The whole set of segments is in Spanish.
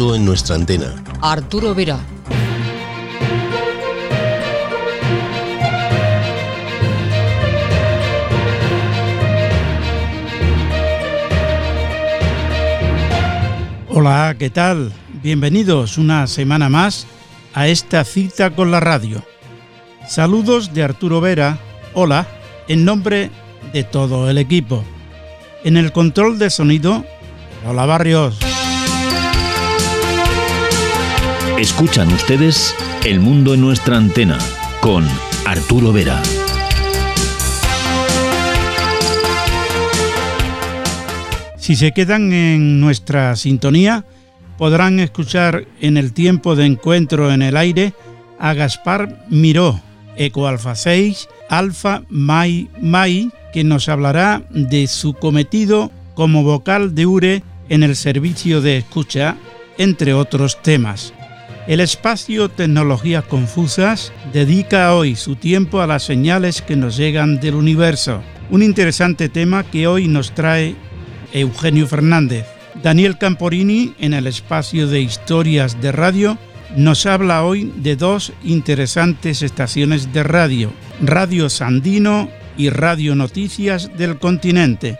mundo en nuestra antena. Arturo Vera. Hola, ¿qué tal? Bienvenidos una semana más a esta cita con la radio. Saludos de Arturo Vera. Hola, en nombre de todo el equipo. En el control de sonido, Hola Barrios. Escuchan ustedes El Mundo en nuestra antena con Arturo Vera. Si se quedan en nuestra sintonía, podrán escuchar en el tiempo de encuentro en el aire a Gaspar Miró, Eco Alfa 6, Alfa Mai Mai, que nos hablará de su cometido como vocal de URE en el servicio de escucha, entre otros temas. El espacio Tecnologías Confusas dedica hoy su tiempo a las señales que nos llegan del universo, un interesante tema que hoy nos trae Eugenio Fernández. Daniel Camporini, en el espacio de historias de radio, nos habla hoy de dos interesantes estaciones de radio, Radio Sandino y Radio Noticias del Continente.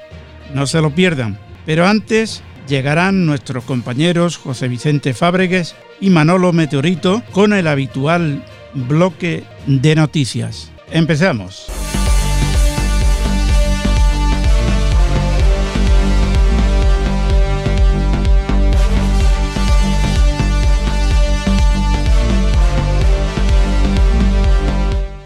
No se lo pierdan. Pero antes llegarán nuestros compañeros José Vicente Fábregues y Manolo Meteorito con el habitual bloque de noticias. Empezamos.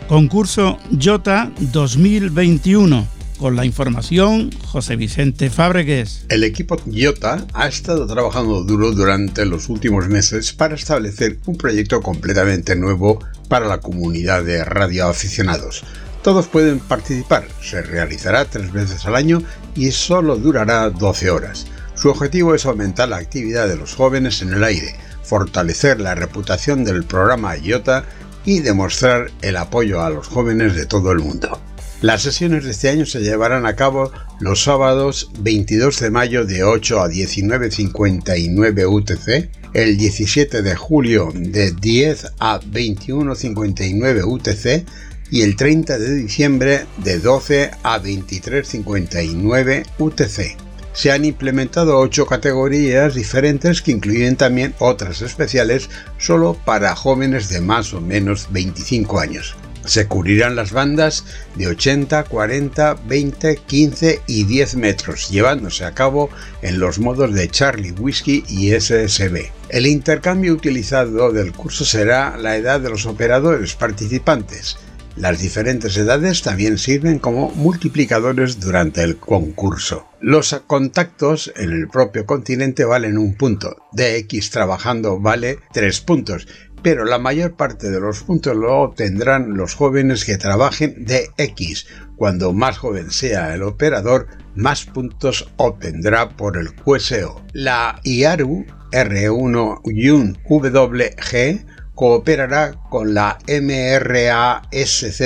Concurso Jota 2021. Con la información, José Vicente Fábregues. El equipo Jota ha estado trabajando duro durante los últimos meses para establecer un proyecto completamente nuevo para la comunidad de radioaficionados. Todos pueden participar, se realizará tres veces al año y solo durará 12 horas. Su objetivo es aumentar la actividad de los jóvenes en el aire, fortalecer la reputación del programa IOTA y demostrar el apoyo a los jóvenes de todo el mundo. Las sesiones de este año se llevarán a cabo los sábados 22 de mayo de 8 a 19.59 UTC, el 17 de julio de 10 a 21.59 UTC y el 30 de diciembre de 12 a 23.59 UTC. Se han implementado ocho categorías diferentes que incluyen también otras especiales solo para jóvenes de más o menos 25 años. Se cubrirán las bandas de 80, 40, 20, 15 y 10 metros, llevándose a cabo en los modos de Charlie Whiskey y SSB. El intercambio utilizado del curso será la edad de los operadores participantes. Las diferentes edades también sirven como multiplicadores durante el concurso. Los contactos en el propio continente valen un punto, DX trabajando vale tres puntos pero la mayor parte de los puntos lo obtendrán los jóvenes que trabajen de X. Cuando más joven sea el operador, más puntos obtendrá por el QSO. La IARU R1 YUN WG cooperará con la MRASZ,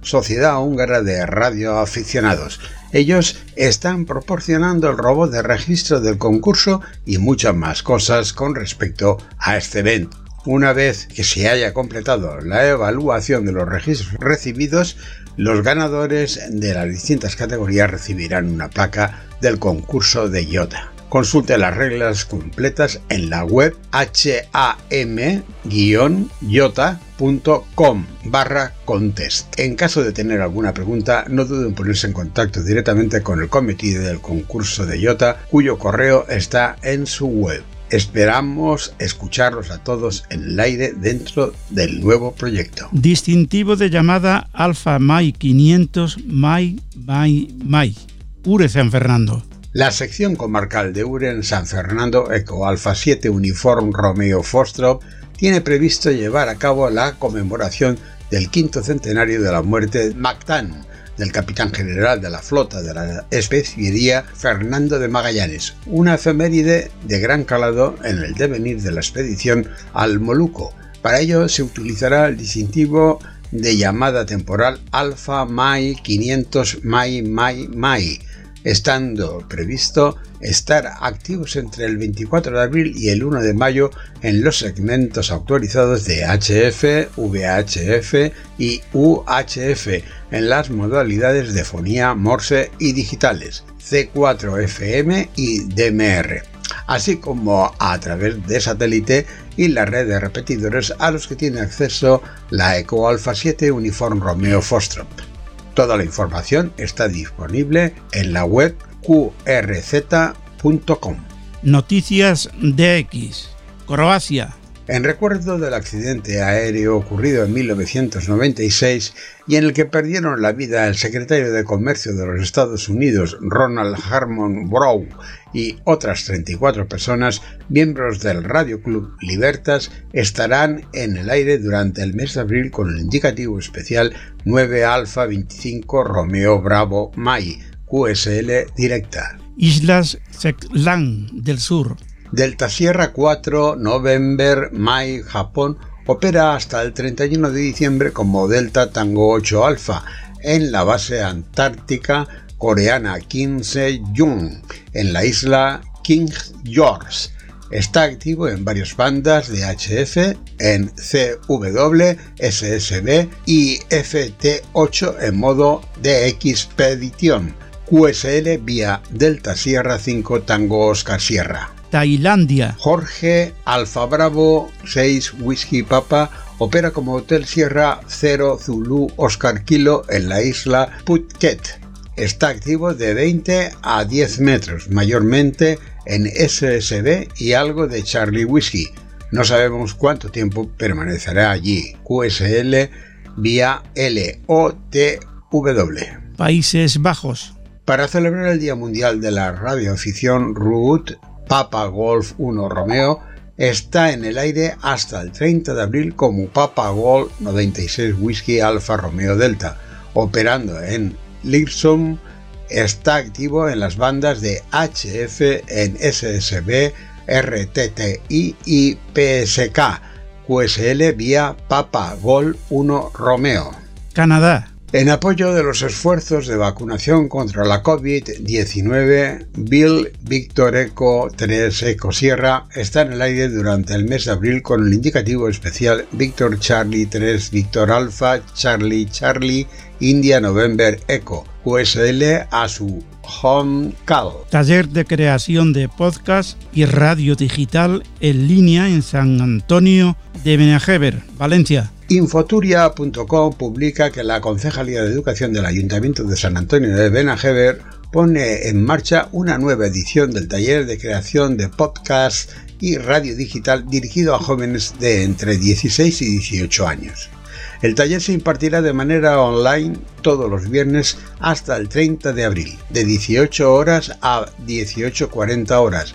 Sociedad Húngara de Radioaficionados. Ellos están proporcionando el robot de registro del concurso y muchas más cosas con respecto a este evento. Una vez que se haya completado la evaluación de los registros recibidos, los ganadores de las distintas categorías recibirán una placa del concurso de IOTA. Consulte las reglas completas en la web ham-iota.com barra contest. En caso de tener alguna pregunta, no duden en ponerse en contacto directamente con el comité del concurso de IOTA, cuyo correo está en su web. Esperamos escucharlos a todos en el aire dentro del nuevo proyecto. Distintivo de llamada Alfa Mai 500 Mai Mai Mai. Ure San Fernando. La sección comarcal de Ure en San Fernando Eco Alfa 7 Uniform Romeo Fostrop tiene previsto llevar a cabo la conmemoración del quinto centenario de la muerte de Mactán, del capitán general de la flota de la especiería Fernando de Magallanes, una efeméride de gran calado en el devenir de la expedición al Moluco. Para ello se utilizará el distintivo de llamada temporal Alfa Mai 500 Mai Mai Mai. Estando previsto estar activos entre el 24 de abril y el 1 de mayo en los segmentos actualizados de HF, VHF y UHF en las modalidades de fonía, morse y digitales, C4FM y DMR, así como a través de satélite y la red de repetidores a los que tiene acceso la Eco Alpha 7 Uniform Romeo Fostrop. Toda la información está disponible en la web qrz.com. Noticias DX. Croacia. En recuerdo del accidente aéreo ocurrido en 1996 y en el que perdieron la vida el secretario de Comercio de los Estados Unidos, Ronald Harmon Brown, y otras 34 personas, miembros del Radio Club Libertas, estarán en el aire durante el mes de abril con el indicativo especial 9 Alfa 25 Romeo Bravo Mai, QSL directa. Islas Seklan del Sur. Delta Sierra 4 November Mai Japón opera hasta el 31 de diciembre como Delta Tango 8 Alpha en la base antártica coreana Kim Se-jung en la isla King George. Está activo en varias bandas de HF, en CW, SSB y FT8 en modo de expedición. QSL vía Delta Sierra 5 Tango Oscar Sierra. Tailandia. Jorge Alfa Bravo 6 Whisky Papa opera como Hotel Sierra 0 Zulu Oscar Kilo en la isla Phuket. Está activo de 20 a 10 metros, mayormente en SSB y algo de Charlie Whisky. No sabemos cuánto tiempo permanecerá allí. QSL vía LOTW. Países Bajos. Para celebrar el Día Mundial de la Radioafición, Root Papa Golf 1 Romeo está en el aire hasta el 30 de abril como Papa Golf 96 Whisky Alfa Romeo Delta, operando en Lipson, está activo en las bandas de HF en SSB, RTTI y PSK, QSL vía Papa Golf 1 Romeo. Canadá. En apoyo de los esfuerzos de vacunación contra la COVID-19, Bill Victor Eco 3 Eco Sierra está en el aire durante el mes de abril con el indicativo especial Victor Charlie 3 Victor Alpha Charlie Charlie India November Eco USL a su home call. Taller de creación de podcast y radio digital en línea en San Antonio de Benajever, Valencia. Infoturia.com publica que la Concejalía de Educación del Ayuntamiento de San Antonio de Benajever pone en marcha una nueva edición del taller de creación de podcast y radio digital dirigido a jóvenes de entre 16 y 18 años. El taller se impartirá de manera online todos los viernes hasta el 30 de abril, de 18 horas a 18.40 horas,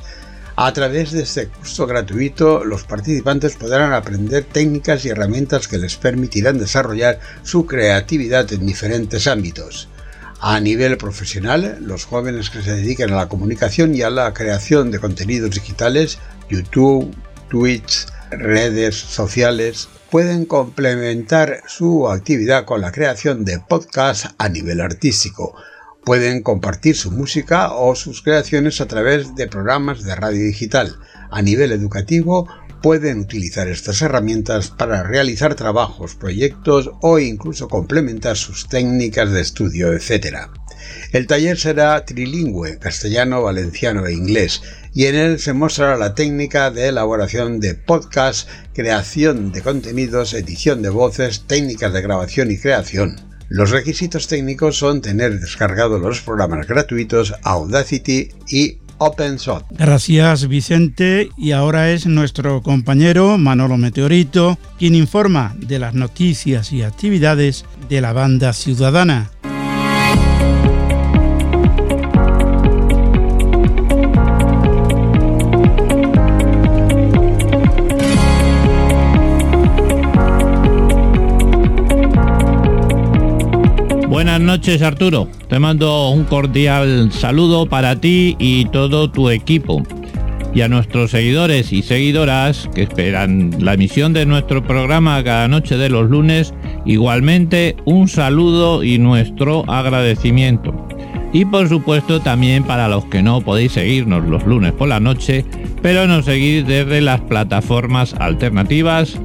a través de este curso gratuito, los participantes podrán aprender técnicas y herramientas que les permitirán desarrollar su creatividad en diferentes ámbitos. A nivel profesional, los jóvenes que se dedican a la comunicación y a la creación de contenidos digitales, YouTube, Twitch, redes sociales, pueden complementar su actividad con la creación de podcasts a nivel artístico Pueden compartir su música o sus creaciones a través de programas de radio digital. A nivel educativo, pueden utilizar estas herramientas para realizar trabajos, proyectos o incluso complementar sus técnicas de estudio, etc. El taller será trilingüe, castellano, valenciano e inglés, y en él se mostrará la técnica de elaboración de podcasts, creación de contenidos, edición de voces, técnicas de grabación y creación. Los requisitos técnicos son tener descargados los programas gratuitos Audacity y OpenShot. Gracias Vicente y ahora es nuestro compañero Manolo Meteorito quien informa de las noticias y actividades de la banda ciudadana. Buenas noches Arturo, te mando un cordial saludo para ti y todo tu equipo. Y a nuestros seguidores y seguidoras que esperan la emisión de nuestro programa cada noche de los lunes, igualmente un saludo y nuestro agradecimiento. y por supuesto también para los que no podéis seguirnos los lunes por la noche, pero nos seguís desde las plataformas alternativas.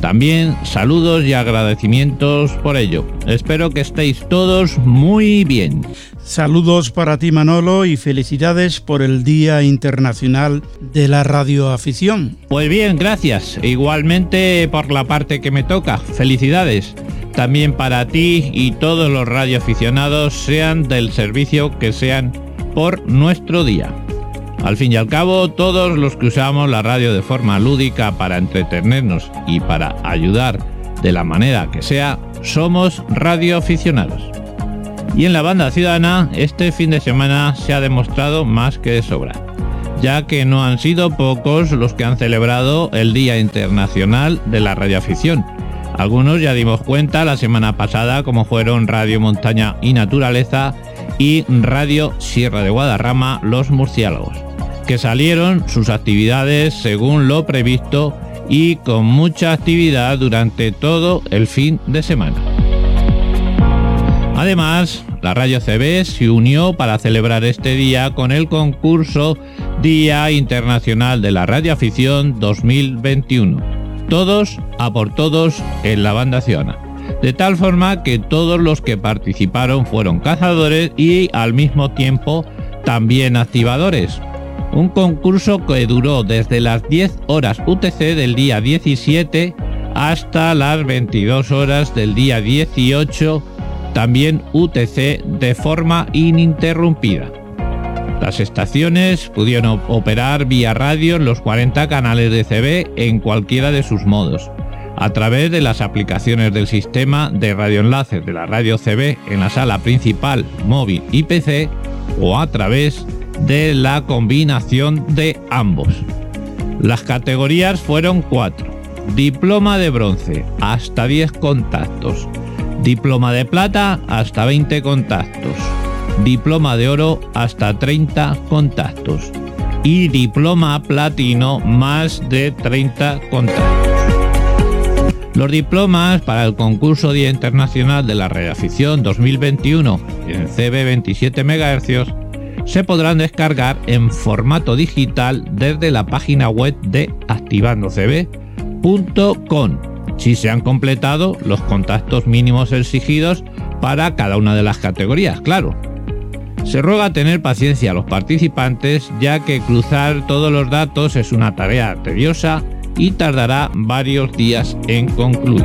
También saludos y agradecimientos por ello. Espero que estéis todos muy bien. Saludos para ti Manolo y felicidades por el Día Internacional de la Radioafición. Pues bien, gracias. Igualmente por la parte que me toca. Felicidades también para ti y todos los radioaficionados, sean del servicio que sean por nuestro día. Al fin y al cabo, todos los que usamos la radio de forma lúdica para entretenernos y para ayudar de la manera que sea, somos radioaficionados. Y en la banda ciudadana, este fin de semana se ha demostrado más que de sobra, ya que no han sido pocos los que han celebrado el Día Internacional de la Radioafición, algunos ya dimos cuenta la semana pasada como fueron Radio Montaña y Naturaleza y Radio Sierra de Guadarrama Los Murciélagos, que salieron sus actividades según lo previsto y con mucha actividad durante todo el fin de semana. Además, la Radio CB se unió para celebrar este día con el concurso Día Internacional de la Radioafición 2021 todos a por todos en la banda ciudadana. De tal forma que todos los que participaron fueron cazadores y al mismo tiempo también activadores. Un concurso que duró desde las 10 horas UTC del día 17 hasta las 22 horas del día 18, también UTC de forma ininterrumpida. Las estaciones pudieron operar vía radio en los 40 canales de CB en cualquiera de sus modos, a través de las aplicaciones del sistema de radioenlaces de la radio CB en la sala principal, móvil y PC, o a través la combinación de ambos. Las categorías fueron cuatro. Diploma de bronce, hasta 10 contactos. Diploma de plata, hasta 20 contactos diploma de oro hasta 30 contactos y diploma platino más de 30 contactos. Los diplomas para el concurso Día Internacional de la Reafición 2021 en CB 27 MHz se podrán descargar en formato digital desde la página web de activandocb.com si se han completado los contactos mínimos exigidos para cada una de las categorías, claro. Se ruega tener paciencia a los participantes ya que cruzar todos los datos es una tarea tediosa y tardará varios días en concluir.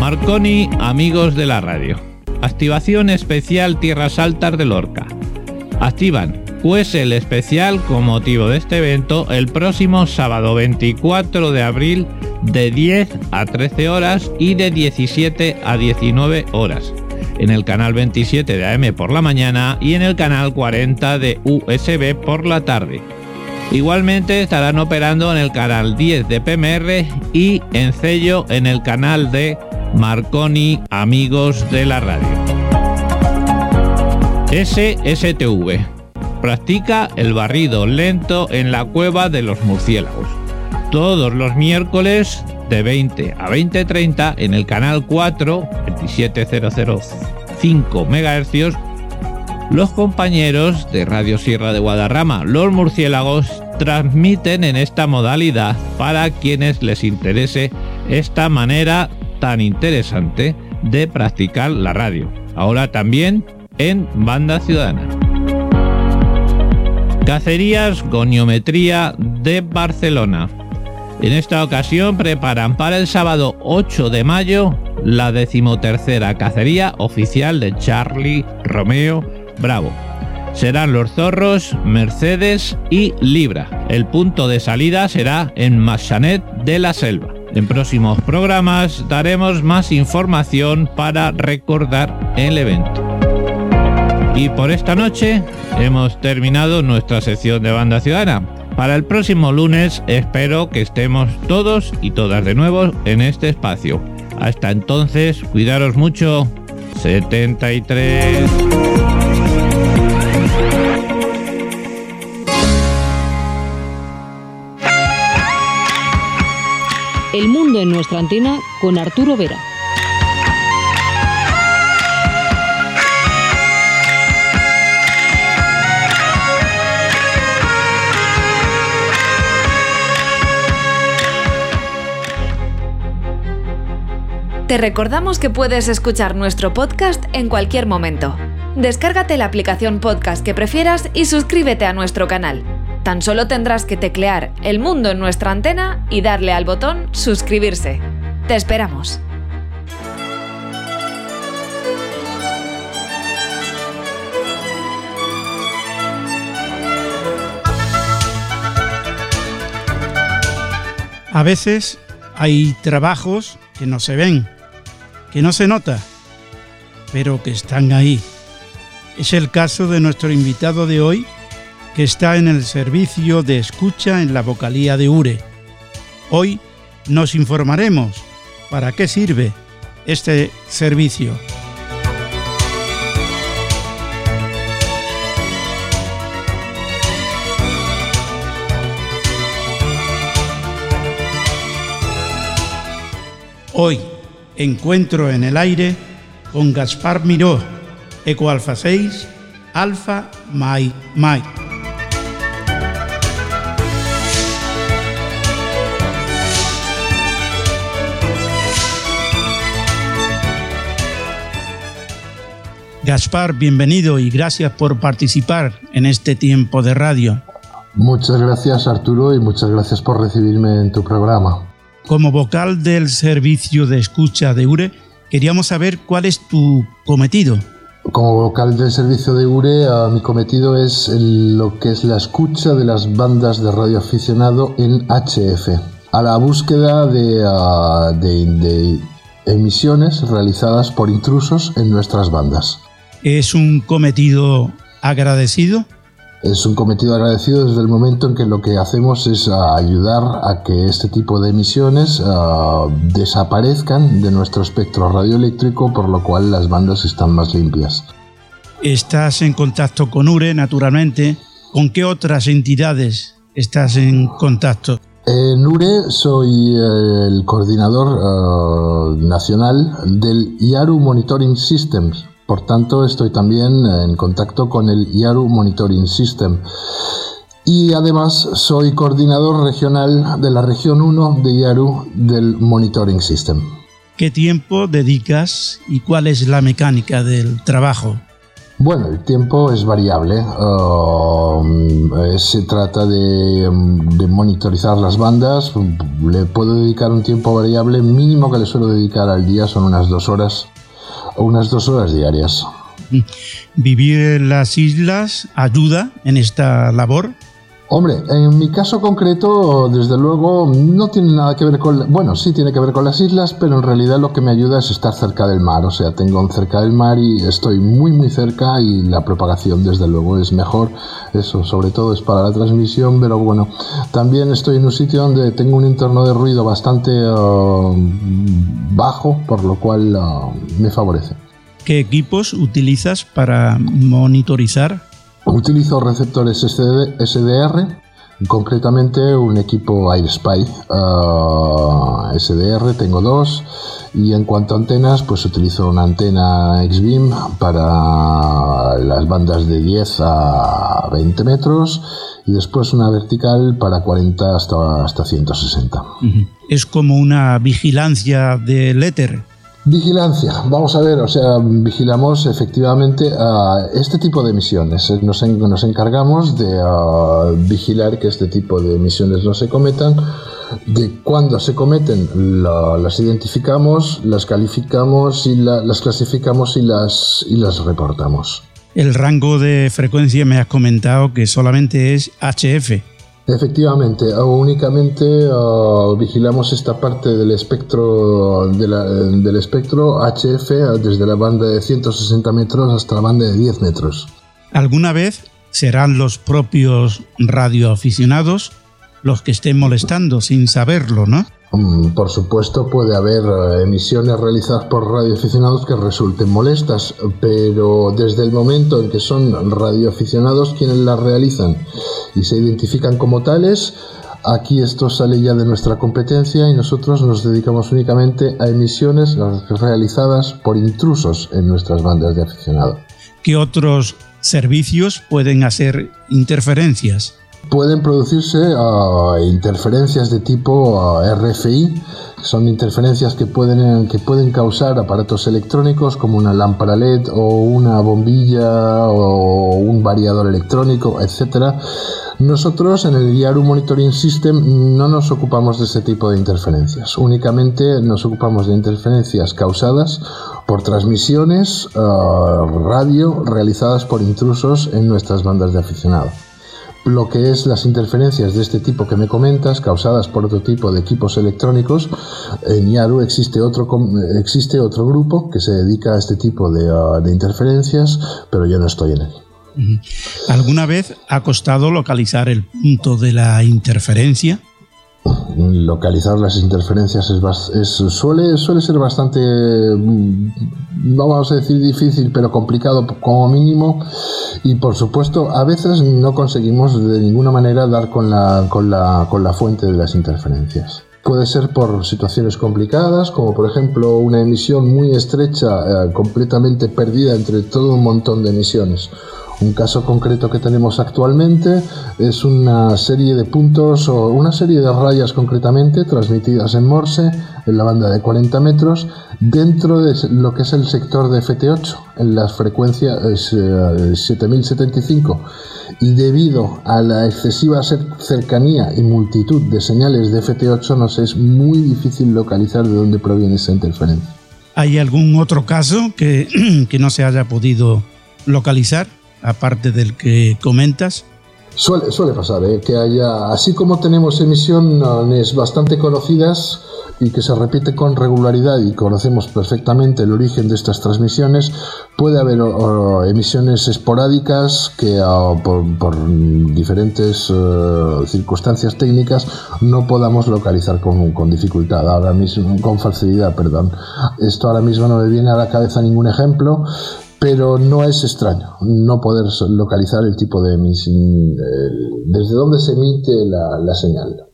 Marconi, amigos de la radio. Activación especial Tierras Altas de Lorca. Activan pues el especial con motivo de este evento el próximo sábado 24 de abril de 10 a 13 horas y de 17 a 19 horas en el canal 27 de AM por la mañana y en el canal 40 de USB por la tarde. Igualmente estarán operando en el canal 10 de PMR y en Cello en el canal de Marconi Amigos de la Radio. SSTV. Practica el barrido lento en la cueva de los murciélagos. Todos los miércoles de 20 a 20.30 en el canal 4, 27005 MHz, los compañeros de Radio Sierra de Guadarrama, los murciélagos, transmiten en esta modalidad para quienes les interese esta manera tan interesante de practicar la radio. Ahora también en Banda Ciudadana. Cacerías Goniometría de Barcelona. En esta ocasión preparan para el sábado 8 de mayo la decimotercera cacería oficial de Charlie Romeo Bravo. Serán los zorros, Mercedes y Libra. El punto de salida será en Massanet de la Selva. En próximos programas daremos más información para recordar el evento. Y por esta noche hemos terminado nuestra sección de banda ciudadana. Para el próximo lunes espero que estemos todos y todas de nuevo en este espacio. Hasta entonces, cuidaros mucho. 73. El mundo en nuestra antena con Arturo Vera. Te recordamos que puedes escuchar nuestro podcast en cualquier momento. Descárgate la aplicación podcast que prefieras y suscríbete a nuestro canal. Tan solo tendrás que teclear El Mundo en nuestra antena y darle al botón suscribirse. Te esperamos. A veces hay trabajos que no se ven, que no se nota, pero que están ahí. Es el caso de nuestro invitado de hoy, que está en el servicio de escucha en la vocalía de Ure. Hoy nos informaremos para qué sirve este servicio. Hoy, encuentro en el aire con Gaspar Miró, Eco Alfa 6, Alfa Mai Mai. Gaspar, bienvenido y gracias por participar en este tiempo de radio. Muchas gracias Arturo y muchas gracias por recibirme en tu programa. Como vocal del servicio de escucha de URE, queríamos saber cuál es tu cometido. Como vocal del servicio de URE, uh, mi cometido es lo que es la escucha de las bandas de radioaficionado en HF, a la búsqueda de, uh, de, de emisiones realizadas por intrusos en nuestras bandas. ¿Es un cometido agradecido? Es un cometido agradecido desde el momento en que lo que hacemos es uh, ayudar a que este tipo de emisiones uh, desaparezcan de nuestro espectro radioeléctrico, por lo cual las bandas están más limpias. Estás en contacto con URE, naturalmente. ¿Con qué otras entidades estás en contacto? En URE soy el coordinador uh, nacional del IARU Monitoring Systems, por tanto, estoy también en contacto con el IARU Monitoring System. Y además soy coordinador regional de la región 1 de IARU del Monitoring System. ¿Qué tiempo dedicas y cuál es la mecánica del trabajo? Bueno, el tiempo es variable. Uh, se trata de, de, monitorizar las bandas. Le puedo dedicar un tiempo variable. Mínimo que le suelo dedicar al día son unas dos horas unas dos horas diarias. ¿Vivir en las islas ayuda en esta labor? Hombre, en mi caso concreto, desde luego, no tiene nada que ver con... Bueno, sí tiene que ver con las islas, pero en realidad lo que me ayuda es estar cerca del mar. O sea, tengo cerca del mar y estoy muy, muy cerca y la propagación, desde luego, es mejor. Eso, sobre todo, es para la transmisión, pero bueno, también estoy en un sitio donde tengo un entorno de ruido bastante uh, bajo, por lo cual uh, me favorece. ¿Qué equipos utilizas para monitorizar Utilizo receptores SDR, concretamente un equipo AirSpy uh, SDR, tengo dos. Y en cuanto a antenas, pues utilizo una antena X-Beam para las bandas de 10 a 20 metros y después una vertical para 40 hasta, hasta 160. Es como una vigilancia del éter. Vigilancia, vamos a ver, o sea, vigilamos efectivamente este tipo de emisiones. Nos, en, nos encargamos de uh, vigilar que este tipo de emisiones no se cometan. De cuando se cometen, la, las identificamos, las calificamos y la, las clasificamos y las, y las reportamos. El rango de frecuencia me has comentado que solamente es HF. Efectivamente, únicamente vigilamos esta parte del espectro del espectro HF desde la banda de 160 metros hasta la banda de 10 metros. ¿Alguna vez serán los propios radioaficionados los que estén molestando sin saberlo, no? Por supuesto puede haber emisiones realizadas por radioaficionados que resulten molestas, pero desde el momento en que son radioaficionados quienes las realizan y se identifican como tales, aquí esto sale ya de nuestra competencia y nosotros nos dedicamos únicamente a emisiones realizadas por intrusos en nuestras bandas de aficionados. ¿Qué otros servicios pueden hacer interferencias? Pueden producirse interferencias de tipo RFI, son interferencias que pueden, que pueden causar aparatos electrónicos como una lámpara LED o una bombilla o un variador electrónico, etcétera. Nosotros en el IARU Monitoring System no nos ocupamos de ese tipo de interferencias, únicamente nos ocupamos de interferencias causadas por transmisiones eh, radio realizadas por intrusos en nuestras bandas de aficionado lo que es las interferencias de este tipo que me comentas, causadas por otro tipo de equipos electrónicos, en IARU existe otro, existe otro grupo que se dedica a este tipo de, uh, de interferencias, pero yo no estoy en él. ¿Alguna vez ha costado localizar el punto de la interferencia? Localizar las interferencias es, suele, suele ser bastante, mm, vamos a decir difícil, pero complicado como mínimo. Y por supuesto, a veces no conseguimos de ninguna manera dar con la, con la, con la fuente de las interferencias. Puede ser por situaciones complicadas, como por ejemplo una emisión muy estrecha, eh, completamente perdida entre todo un montón de emisiones un caso concreto que tenemos actualmente es una serie de puntos o una serie de rayas concretamente transmitidas en Morse en la banda de 40 metros dentro de lo que es el sector de FT8 en las frecuencias 7075 y debido a la excesiva cercanía y multitud de señales de FT8 nos es muy difícil localizar de dónde proviene esa interferencia. ¿Hay algún otro caso que, que no se haya podido localizar? Aparte del que comentas? Suele, pasar, ¿eh? que haya, así como tenemos emisiones bastante conocidas y que se repite con regularidad y conocemos perfectamente el origen de estas transmisiones, puede haber emisiones esporádicas que por, diferentes eh, circunstancias técnicas no podamos localizar con, con, dificultad, ahora mismo, con facilidad, perdón. Esto ahora mismo no me viene a la cabeza ningún ejemplo, pero no es extraño no poder localizar el tipo de emisión, desde dónde se emite la, señal.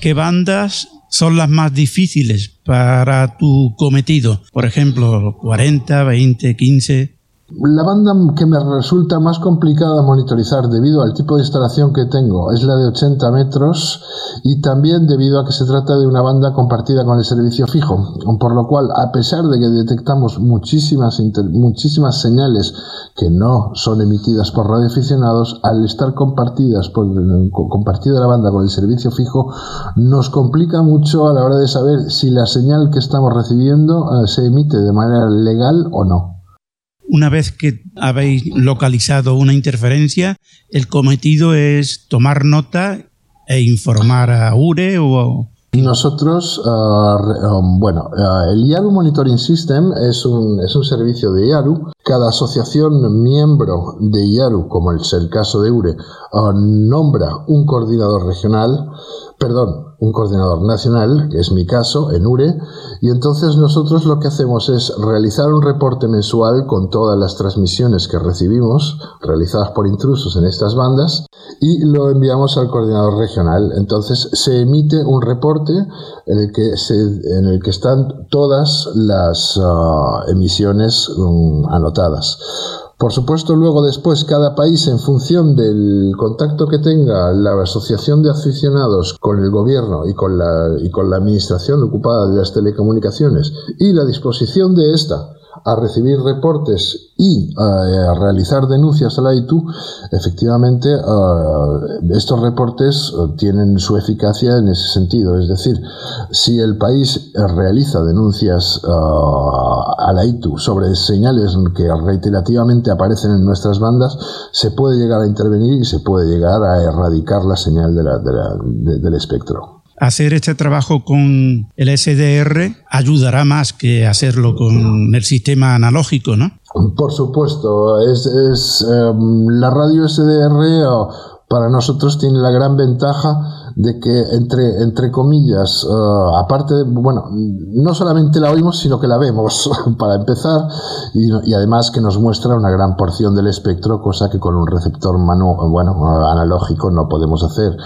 ¿Qué bandas son las más difíciles para tu cometido? Por ejemplo, 40, 20, 15. La banda que me resulta más complicada monitorizar debido al tipo de instalación que tengo es la de 80 metros y también debido a que se trata de una banda compartida con el servicio fijo, por lo cual a pesar de que detectamos muchísimas, muchísimas señales que no son emitidas por radioaficionados, al estar compartidas por, compartida la banda con el servicio fijo, nos complica mucho a la hora de saber si la señal que estamos recibiendo eh, se emite de manera legal o no. Una vez que habéis localizado una interferencia, el cometido es tomar nota e informar a URE o... Nosotros, uh, um, bueno, uh, el IARU Monitoring System es un, es un servicio de IARU. Cada asociación miembro de IARU, como es el caso de URE, nombra un coordinador regional perdón, un coordinador nacional, que es mi caso, en URE, y entonces nosotros lo que hacemos es realizar un reporte mensual con todas las transmisiones que recibimos, realizadas por intrusos en estas bandas, y lo enviamos al coordinador regional. Entonces se emite un reporte en el que, en el que están todas las ah, emisiones um, anotadas. Por supuesto, luego después cada país, en función del contacto que tenga la asociación de aficionados con el gobierno y con la, y con la administración ocupada de las telecomunicaciones y la disposición de esta a recibir reportes y eh, a realizar denuncias a la ITU, efectivamente eh, estos reportes eh, tienen su eficacia en ese sentido. Es decir, si el país realiza denuncias a la ITU sobre señales que reiterativamente aparecen en nuestras bandas, se puede llegar a intervenir y se puede llegar a erradicar la señal del espectro hacer este trabajo con el SDR ayudará más que hacerlo con el sistema analógico, ¿no? Por supuesto, es, em, la radio SDR para nosotros tiene la gran ventaja de que entre, entre comillas, uh, aparte, bueno, no solamente la oímos, sino que la vemos, para empezar, y, además que nos muestra una gran porción del espectro, cosa que con un receptor manu bueno, analógico no podemos hacer.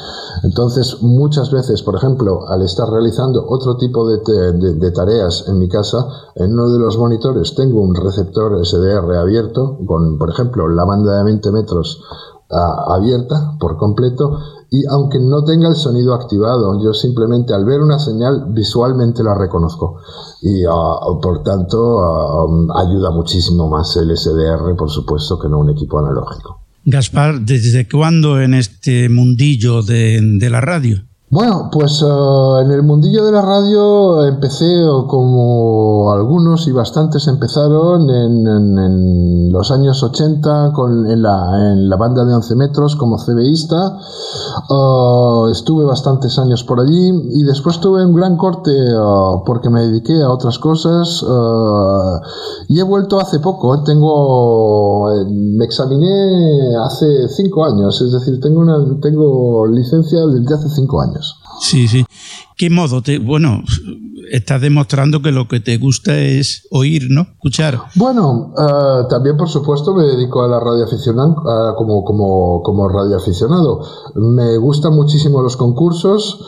Entonces, muchas veces, por ejemplo, al estar realizando otro tipo de, de tareas en mi casa, en uno de los monitores tengo un receptor SDR abierto, con, por ejemplo, la banda de 20 metros abierta por completo y aunque no tenga el sonido activado, yo simplemente al ver una señal visualmente la reconozco y uh, por tanto uh, ayuda muchísimo más el SDR, por supuesto, que no un equipo analógico. Gaspar, ¿desde cuándo en este mundillo de, de la radio? Bueno, pues uh, en el mundillo de la radio empecé como algunos y bastantes empezaron en, en, los años 80 con, en, la, en, la, banda de 11 metros como CBista. Uh, estuve bastantes años por allí y después tuve un gran corte uh, porque me dediqué a otras cosas y he vuelto hace poco. Tengo, me examiné hace 5 años, es decir, tengo, una, tengo licencia desde hace 5 años. Sí, sí. ¿Qué modo? Te, bueno, estás demostrando que lo que te gusta es oír, ¿no? Escuchar. Bueno, uh, también por supuesto me dedico a la radioaficionado uh, como, como, como radioaficionado. Me gustan muchísimo los concursos,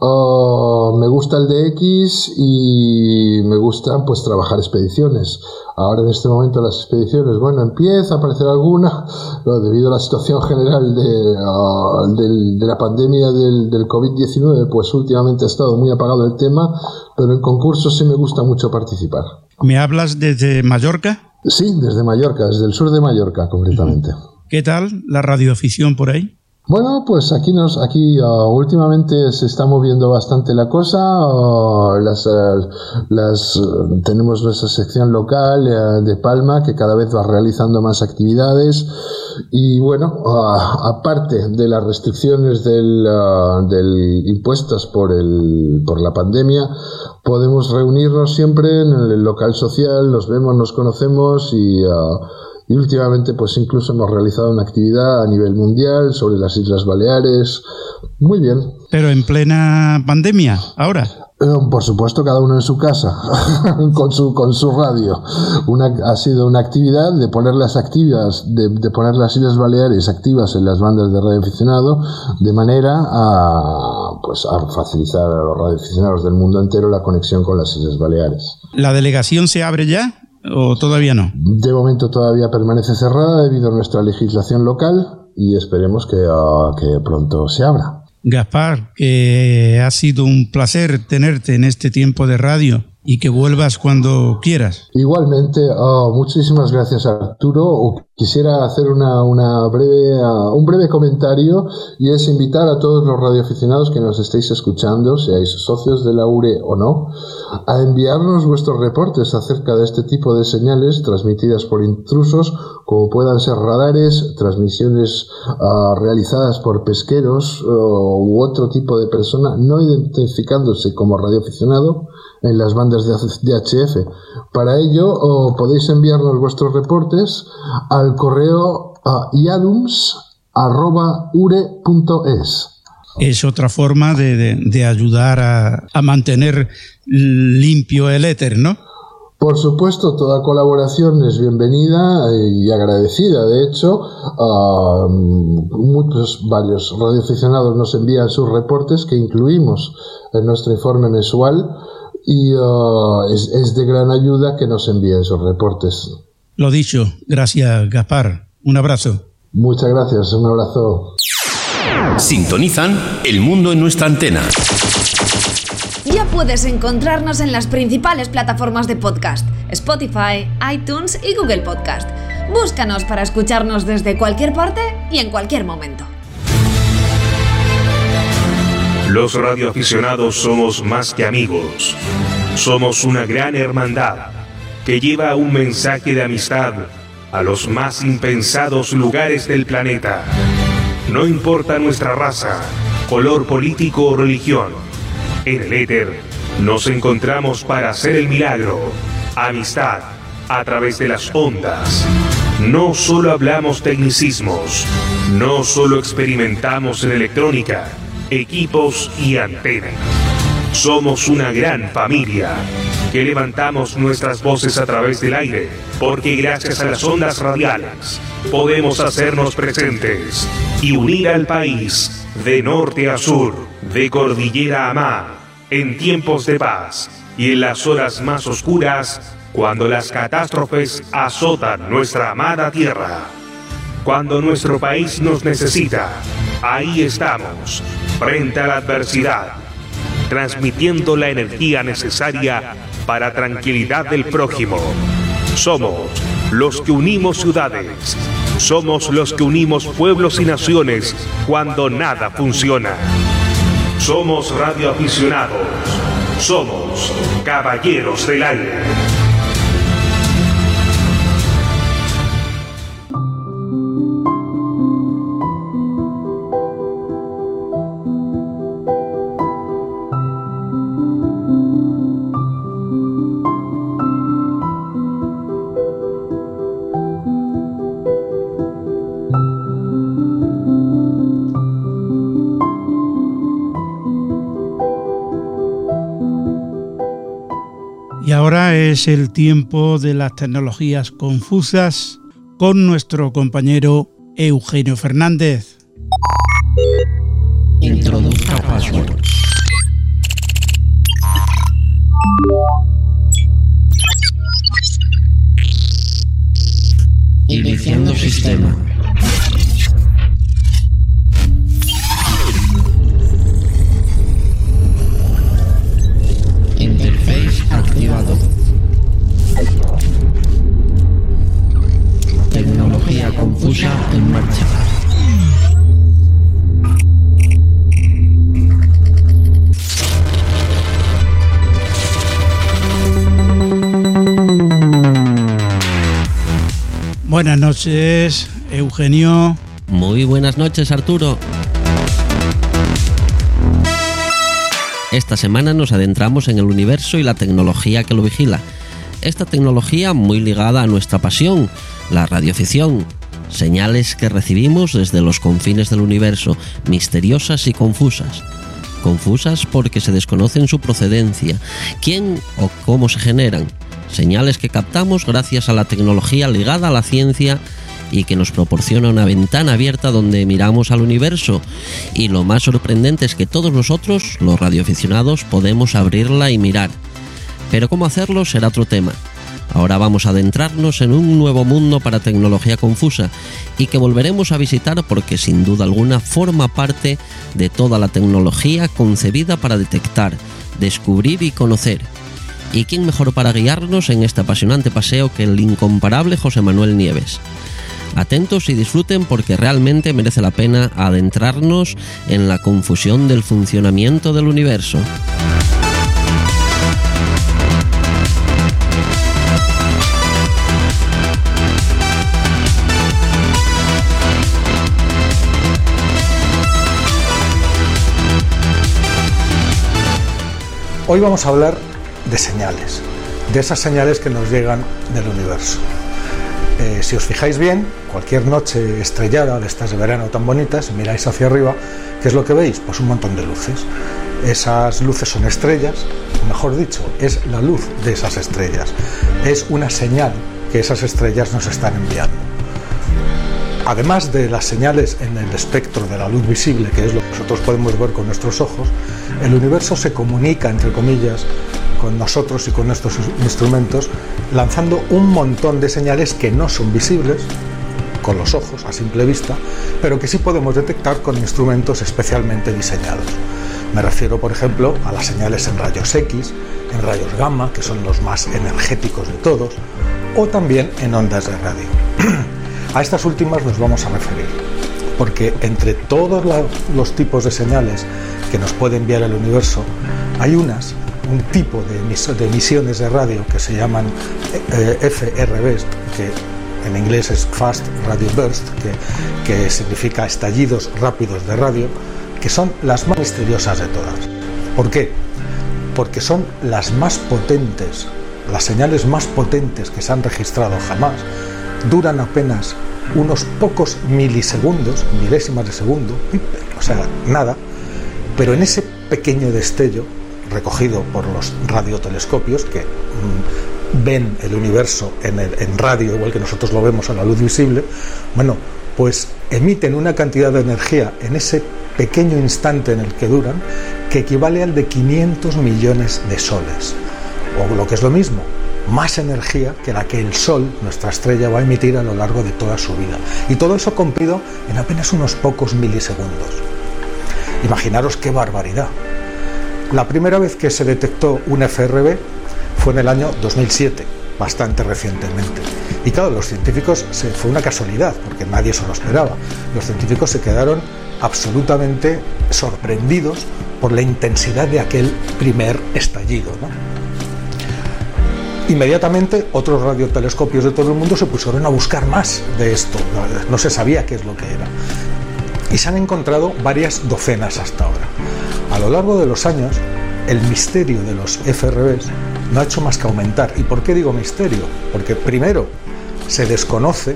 uh, me gusta el DX y me gusta pues trabajar expediciones. Ahora en este momento las expediciones, bueno, empieza a aparecer alguna, pero debido a la situación general de, de la pandemia del, del COVID-19, pues últimamente ha estado muy apagado el tema, pero en concursos sí me gusta mucho participar. ¿Me hablas desde Mallorca? Sí, desde Mallorca, desde el sur de Mallorca concretamente. ¿Qué tal la radioafición por ahí? Bueno, pues aquí nos, aquí uh, últimamente se está moviendo bastante la cosa. Uh, las, uh, las tenemos nuestra sección local de Palma que cada vez va realizando más actividades y bueno, aparte de las restricciones del, del impuestas por el por la pandemia, podemos reunirnos siempre en el local social, nos vemos, nos conocemos y y últimamente pues incluso hemos realizado una actividad a nivel mundial sobre las Islas Baleares. Muy bien. Pero en plena pandemia, ahora. Eh, por supuesto, cada uno en su casa, con, su, con su radio. Una, ha sido una actividad de poner las activas, de, de, poner las Islas Baleares activas en las bandas de radio aficionado, de manera a, pues, a facilitar a los radioaficionados del mundo entero la conexión con las Islas Baleares. ¿La delegación se abre ya? ¿O todavía no? De momento todavía permanece cerrada debido a nuestra legislación local y esperemos que, uh, que pronto se abra. Gaspar, que ha sido un placer tenerte en este tiempo de radio y que vuelvas cuando quieras. Igualmente, oh, muchísimas gracias Arturo. Quisiera hacer una, una breve, uh, un breve comentario y es invitar a todos los radioaficionados que nos estéis escuchando, seáis socios de la URE o no, a enviarnos vuestros reportes acerca de este tipo de señales transmitidas por intrusos, como puedan ser radares, transmisiones uh, realizadas por pesqueros uh, u otro tipo de persona no identificándose como radioaficionado en las bandas de DHF. Para ello podéis enviarnos vuestros reportes al correo a iadums.ure.es. Es otra forma de, de, de ayudar a, a, mantener limpio el éter, ¿no? Por supuesto, toda colaboración es bienvenida y agradecida. De hecho, uh, muchos, varios radioaficionados nos envían sus reportes que incluimos en nuestro informe mensual y uh, es, es, de gran ayuda que nos envíen esos reportes. Lo dicho, gracias Gaspar. Un abrazo. Muchas gracias, un abrazo. Sintonizan El Mundo en nuestra antena. Ya puedes encontrarnos en las principales plataformas de podcast, Spotify, iTunes y Google Podcast. Búscanos para escucharnos desde cualquier parte y en cualquier momento. Los radioaficionados somos más que amigos. Somos una gran hermandad que lleva un mensaje de amistad a los más impensados lugares del planeta. No importa nuestra raza, color político o religión. En el éter nos encontramos para hacer el milagro. Amistad a través de las ondas. No solo hablamos tecnicismos, no solo experimentamos en electrónica equipos y antenas. Somos una gran familia que levantamos nuestras voces a través del aire, porque gracias a las ondas radiales podemos hacernos presentes y unir al país de norte a sur, de cordillera a mar, en tiempos de paz y en las horas más oscuras, cuando las catástrofes azotan nuestra amada tierra. Cuando nuestro país nos necesita, ahí estamos, frente a la adversidad, transmitiendo la energía necesaria para tranquilidad del prójimo. Somos los que unimos ciudades. Somos los que unimos pueblos y naciones cuando nada funciona. Somos radioaficionados. Somos caballeros del aire. Es el tiempo de las tecnologías confusas con nuestro compañero Eugenio Fernández. Introduzca password. Iniciando sistema. En marcha. Buenas noches, Eugenio. Muy buenas noches, Arturo. Esta semana nos adentramos en el universo y la tecnología que lo vigila. Esta tecnología muy ligada a nuestra pasión, la radioficción, señales que recibimos desde los confines del universo, misteriosas y confusas. Confusas porque se desconocen su procedencia, quién o cómo se generan. Señales que captamos gracias a la tecnología ligada a la ciencia y que nos proporciona una ventana abierta donde miramos al universo. Y lo más sorprendente es que todos nosotros, los radioaficionados, podemos abrirla y mirar. Pero cómo hacerlo será otro tema. Ahora vamos a adentrarnos en un nuevo mundo para tecnología confusa y que volveremos a visitar porque sin duda alguna forma parte de toda la tecnología concebida para detectar, descubrir y conocer. ¿Y quién mejor para guiarnos en este apasionante paseo que el incomparable José Manuel Nieves? Atentos y disfruten porque realmente merece la pena adentrarnos en la confusión del funcionamiento del universo. Hoy vamos a hablar de señales, de esas señales que nos llegan del universo. Eh, si os fijáis bien, cualquier noche estrellada de estas de verano tan bonitas, miráis hacia arriba, ¿qué es lo que veis? Pues un montón de luces. Esas luces son estrellas, mejor dicho, es la luz de esas estrellas. Es una señal que esas estrellas nos están enviando. Además de las señales en el espectro de la luz visible, que es lo que nosotros podemos ver con nuestros ojos, el universo se comunica, entre comillas, con nosotros y con nuestros instrumentos, lanzando un montón de señales que no son visibles con los ojos a simple vista, pero que sí podemos detectar con instrumentos especialmente diseñados. Me refiero, por ejemplo, a las señales en rayos X, en rayos gamma, que son los más energéticos de todos, o también en ondas de radio. A estas últimas nos vamos a referir, porque entre todos los tipos de señales que nos puede enviar el universo, hay unas, un tipo de, emisiones de radio que se llaman eh, FRBs, que en inglés es Fast Radio Burst, que, que significa estallidos rápidos de radio, que son las más misteriosas de todas. ¿Por qué? Porque son las más potentes, las señales más potentes que se han registrado jamás duran apenas unos pocos milisegundos, milésimas de segundo, o sea, nada, pero en ese pequeño destello recogido por los radiotelescopios que mm, ven el universo en, en radio, igual que nosotros lo vemos a la luz visible, bueno, pues emiten una cantidad de energía en ese pequeño instante en el que duran que equivale al de 500 millones de soles, o lo que es lo mismo, más energía que la que el Sol, nuestra estrella, va a emitir a lo largo de toda su vida. Y todo eso cumplido en apenas unos pocos milisegundos. Imaginaros qué barbaridad. La primera vez que se detectó un FRB fue en el año 2007, bastante recientemente. Y claro, los científicos, se, fue una casualidad, porque nadie se lo esperaba. Los científicos se quedaron absolutamente sorprendidos por la intensidad de aquel primer estallido. Inmediatamente otros radiotelescopios de todo el mundo se pusieron a buscar más de esto. No se sabía qué es lo que era. Y se han encontrado varias docenas hasta ahora. A lo largo de los años, el misterio de los FRBs no ha hecho más que aumentar. ¿Y por qué digo misterio? Porque primero se desconoce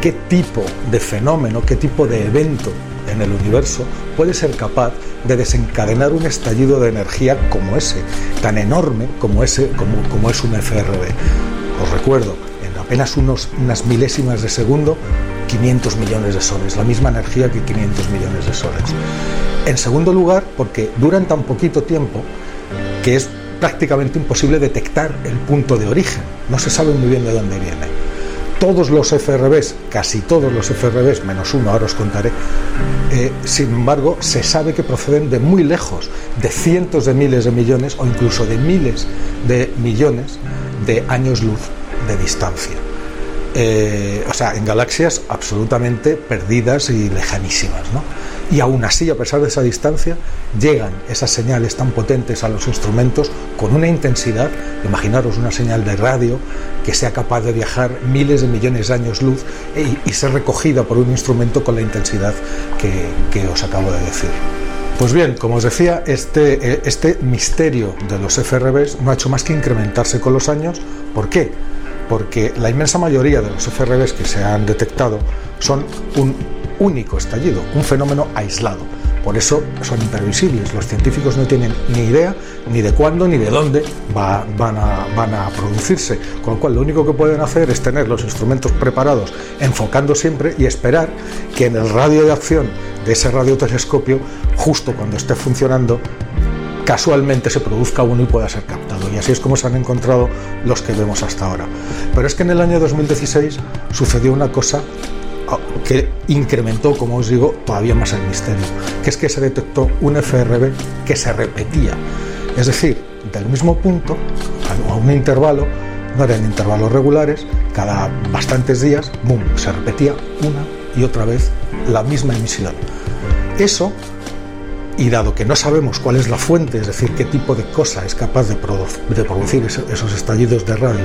qué tipo de fenómeno, qué tipo de evento en el universo puede ser capaz de desencadenar un estallido de energía como ese, tan enorme como ese, como, como es un FRB. Os recuerdo, en apenas unos, unas milésimas de segundo, 500 millones de soles, la misma energía que 500 millones de soles. En segundo lugar, porque duran tan poquito tiempo que es prácticamente imposible detectar el punto de origen. No se sabe muy bien de dónde viene. Todos los FRBs, casi todos los FRBs, menos uno, ahora os contaré, eh, sin embargo, se sabe que proceden de muy lejos, de cientos de miles de millones o incluso de miles de millones de años luz de distancia. Eh, o sea, en galaxias absolutamente perdidas y lejanísimas. ¿no? Y aún así, a pesar de esa distancia, llegan esas señales tan potentes a los instrumentos con una intensidad, imaginaros una señal de radio que sea capaz de viajar miles de millones de años luz y, ser recogida por un instrumento con la intensidad que, que os acabo de decir. Pues bien, como os decía, este, eh, este misterio de los FRBs no ha hecho más que incrementarse con los años. ¿Por qué? Porque la inmensa mayoría de los FRBs que se han detectado son un único estallido, un fenómeno aislado. Por eso son imprevisibles. Los científicos no tienen ni idea ni de cuándo ni de dónde van, a, van, a, producirse. Con lo cual lo único que pueden hacer es tener los instrumentos preparados, enfocando siempre y esperar que en el radio de acción de ese radiotelescopio, justo cuando esté funcionando, casualmente se produzca uno y pueda ser captado. Y así es como se han encontrado los que vemos hasta ahora. Pero es que en el año 2016 sucedió una cosa ah, que incrementó, como os digo, todavía más el misterio, que es que se detectó un FRB que se repetía. Es decir, del mismo punto, a un intervalo, no eran intervalos regulares, cada bastantes días, boom, se repetía una y otra vez la misma emisión. Eso y dado que no sabemos cuál es la fuente, es decir, qué tipo de cosa es capaz de, producir esos estallidos de radio,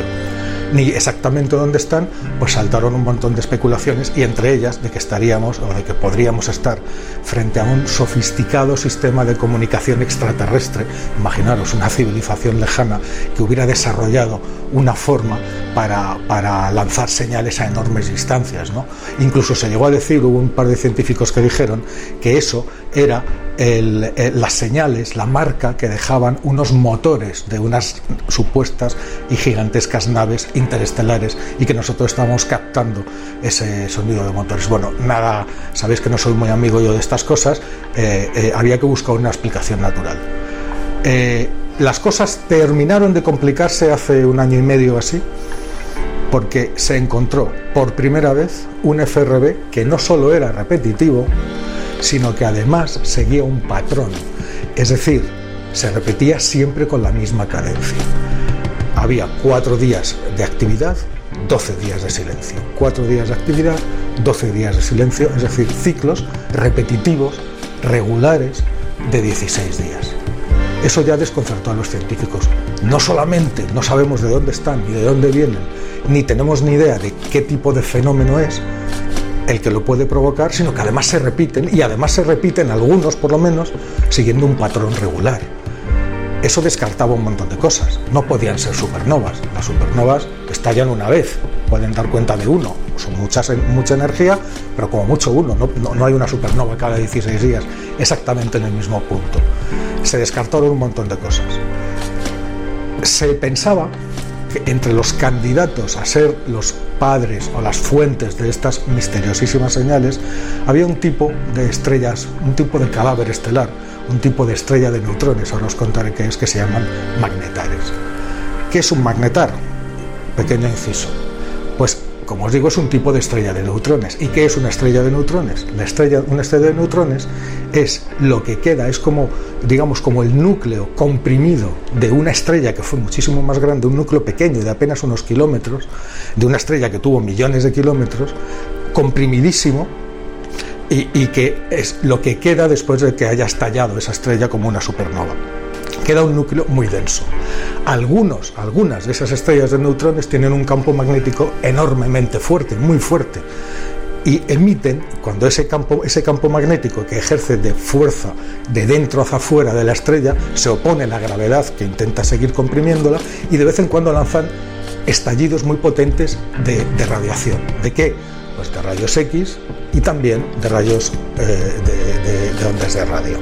ni exactamente dónde están, pues saltaron un montón de especulaciones y entre ellas de que estaríamos o de que podríamos estar frente a un sofisticado sistema de comunicación extraterrestre. Imaginaros una civilización lejana que hubiera desarrollado una forma para, para lanzar señales a enormes distancias. ¿no? Incluso se llegó a decir, hubo un par de científicos que dijeron que eso era eh, las señales, la marca que dejaban unos motores de unas supuestas y gigantescas naves interestelares y que nosotros estábamos captando ese sonido de motores. Bueno, nada, sabéis que no soy muy amigo yo de estas cosas, eh, eh, había que buscar una explicación natural. las cosas terminaron de complicarse hace un año y medio así, porque se encontró por primera vez un FRB que no solo era repetitivo, sino que además seguía un patrón, es decir, se repetía siempre con la misma cadencia. Había cuatro días de actividad, 12 días de silencio. Cuatro días de actividad, 12 días de silencio, es decir, ciclos repetitivos, regulares, de 16 días. Eso ya desconcertó a los científicos. No solamente no sabemos de dónde están ni de dónde vienen, ni tenemos ni idea de qué tipo de fenómeno es, el que lo puede provocar, sino que además se repiten, y además se repiten algunos por lo menos, siguiendo un patrón regular. Eso descartaba un montón de cosas. No podían ser supernovas. Las supernovas estallan una vez, pueden dar cuenta de uno. Son muchas, mucha energía, pero como mucho uno. No, no hay una supernova cada 16 días exactamente en el mismo punto. Se descartaron un montón de cosas. Se pensaba que entre los candidatos a ser los padres o las fuentes de estas misteriosísimas señales, había un tipo de estrellas, un tipo de cadáver estelar, un tipo de estrella de neutrones, ahora os contaré qué es, que se llaman magnetares. ¿Qué es un magnetar? pequeño inciso. Pues como os digo, es un tipo de estrella de neutrones. ¿Y qué es una estrella de neutrones? La estrella, una estrella de neutrones es lo que queda, es como, digamos, como el núcleo comprimido de una estrella que fue muchísimo más grande, un núcleo pequeño de apenas unos kilómetros, de una estrella que tuvo millones de kilómetros, comprimidísimo, y, y que es lo que queda después de que haya estallado esa estrella como una supernova queda un núcleo muy denso. Algunos, algunas de esas estrellas de neutrones tienen un campo magnético enormemente fuerte, muy fuerte. Y emiten, cuando ese campo, ese campo magnético que ejerce de fuerza de dentro hacia afuera de la estrella se opone a la gravedad que intenta seguir comprimiéndola y de vez en cuando lanzan estallidos muy potentes de, radiación. ¿De qué? Pues de rayos X y también de rayos eh, de ondas de radio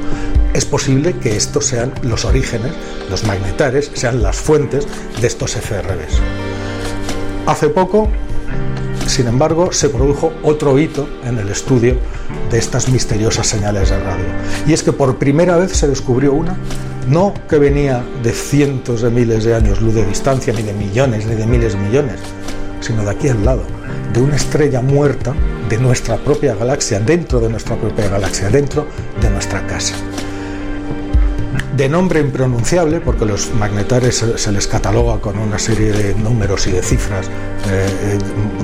es posible que estos sean los orígenes, los magnetares, sean las fuentes de estos FRBs. Hace poco, sin embargo, se produjo otro hito en el estudio de estas misteriosas señales de radio. Y es que por primera vez se descubrió una, no que venía de cientos de miles de años luz de distancia, ni de millones, ni de miles de millones, sino de aquí al lado, de una estrella muerta de nuestra propia galaxia, dentro de nuestra propia galaxia, dentro de nuestra casa de nombre impronunciable, porque los magnetares se, les cataloga con una serie de números y de cifras eh, eh,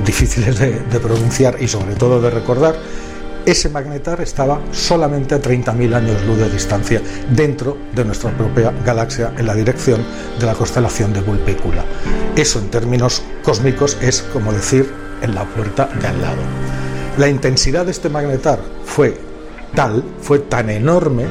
difíciles de, pronunciar y sobre todo de recordar, ese magnetar estaba solamente a 30.000 años luz de distancia dentro de nuestra propia galaxia en la dirección de la constelación de Vulpícula. Eso en términos cósmicos es como decir en la puerta de al lado. La intensidad de este magnetar fue tal, fue tan enorme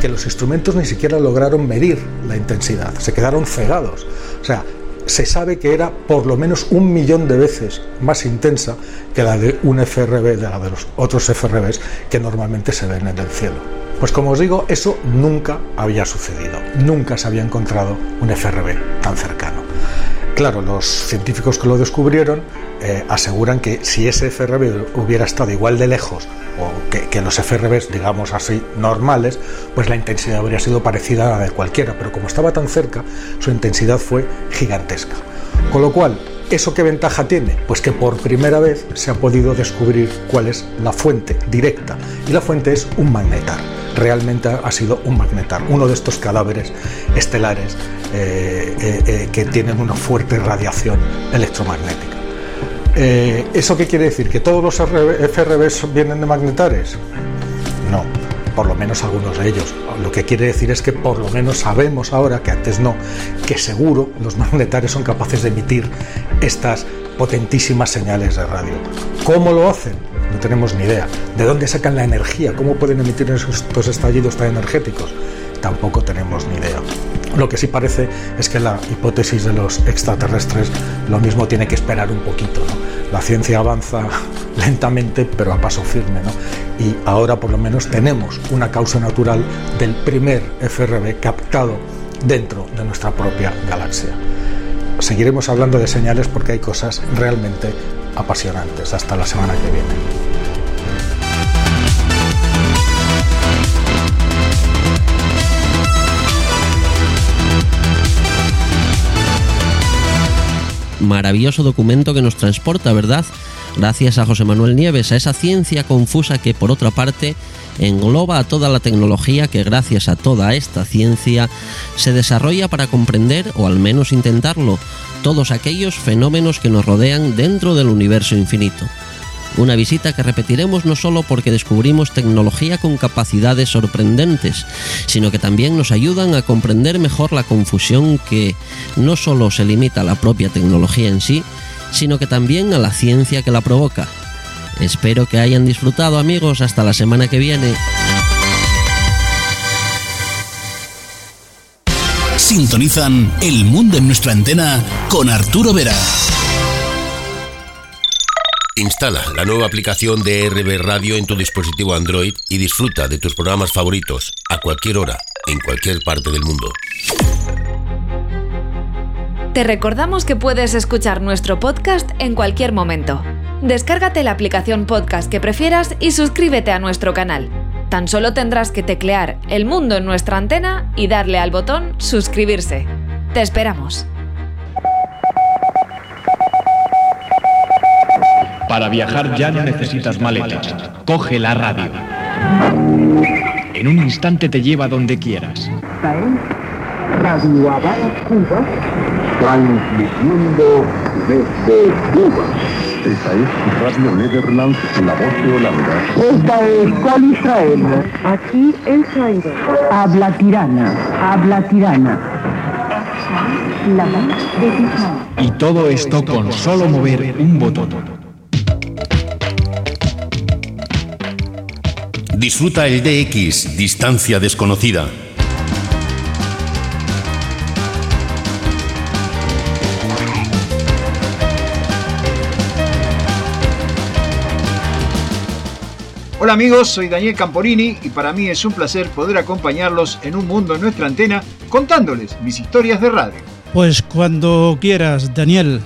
que los instrumentos ni siquiera lograron medir la intensidad, se quedaron cegados. O sea, se sabe que era por lo menos un millón de veces más intensa que la de un FRB, de la de los otros FRBs que normalmente se ven en el cielo. Pues como os digo, eso nunca había sucedido, nunca se había encontrado un FRB tan cercano. Claro, los científicos que lo descubrieron eh, aseguran que si ese FRB hubiera estado igual de lejos o que, los FRBs, digamos así, normales, pues la intensidad habría sido parecida a la de cualquiera, pero como estaba tan cerca, su intensidad fue gigantesca. Con lo cual, ¿eso qué ventaja tiene? Pues que por primera vez se ha podido descubrir cuál es la fuente directa, y la fuente es un magnetar. Realmente ha sido un magnetar, uno de estos cadáveres estelares eh, eh, que tienen una fuerte radiación electromagnética. Eh, ¿Eso qué quiere decir? ¿Que todos los FRBs vienen de magnetares? No, por lo menos algunos de ellos. Lo que quiere decir es que por lo menos sabemos ahora, que antes no, que seguro los magnetares son capaces de emitir estas potentísimas señales de radio. ¿Cómo lo hacen? No tenemos ni idea. ¿De dónde sacan la energía? ¿Cómo pueden emitir estos estallidos tan energéticos? Tampoco tenemos ni idea. Lo que sí parece es que la hipótesis de los extraterrestres lo mismo tiene que esperar un poquito. La ciencia avanza lentamente pero a paso firme. Y ahora por lo menos tenemos una causa natural del primer FRB captado dentro de nuestra propia galaxia. Seguiremos hablando de señales porque hay cosas realmente apasionantes. Hasta la semana que viene. maravilloso documento que nos transporta, ¿verdad? Gracias a José Manuel Nieves, a esa ciencia confusa que por otra parte engloba a toda la tecnología que gracias a toda esta ciencia se desarrolla para comprender, o al menos intentarlo, todos aquellos fenómenos que nos rodean dentro del universo infinito. Una visita que repetiremos no solo porque descubrimos tecnología con capacidades sorprendentes, sino que también nos ayudan a comprender mejor la confusión que no solo se limita a la propia tecnología en sí, sino que también a la ciencia que la provoca. Espero que hayan disfrutado amigos, hasta la semana que viene. Sintonizan El Mundo en nuestra antena con Arturo Vera. Instala la nueva aplicación de RB Radio en tu dispositivo Android y disfruta de tus programas favoritos a cualquier hora, en cualquier parte del mundo. Te recordamos que puedes escuchar nuestro podcast en cualquier momento. Descárgate la aplicación podcast que prefieras y suscríbete a nuestro canal. Tan solo tendrás que teclear El Mundo en nuestra antena y darle al botón suscribirse. Te esperamos. Para viajar ya no necesitas maletas. Coge la radio. En un instante te lleva donde quieras. Radio Habana, Cuba, transmitiendo desde Cuba. Esta es Radio Netherlands, la voz de Holanda. Esta es Cual Israel. Aquí El Cairo. Habla tirana, habla tirana. La voz de Guzmán. Y todo esto con solo mover un botón. Disfruta el DX, distancia desconocida. Hola amigos, soy Daniel Camporini y para mí es un placer poder acompañarlos en un mundo en nuestra antena contándoles mis historias de radio. Pues cuando quieras, Daniel.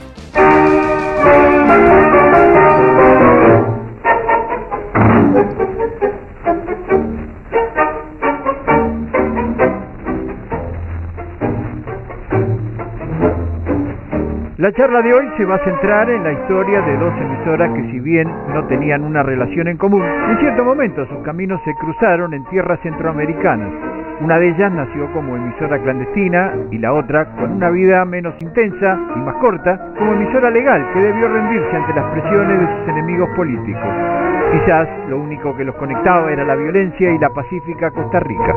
La charla de hoy se va a centrar en la historia de dos emisoras que si bien no tenían una relación en común, en cierto momento sus caminos se cruzaron en tierras centroamericanas. Una de ellas nació como emisora clandestina y la otra, con una vida menos intensa y más corta, como emisora legal que debió rendirse ante las presiones de sus enemigos políticos. Quizás lo único que los conectaba era la violencia y la pacífica Costa Rica.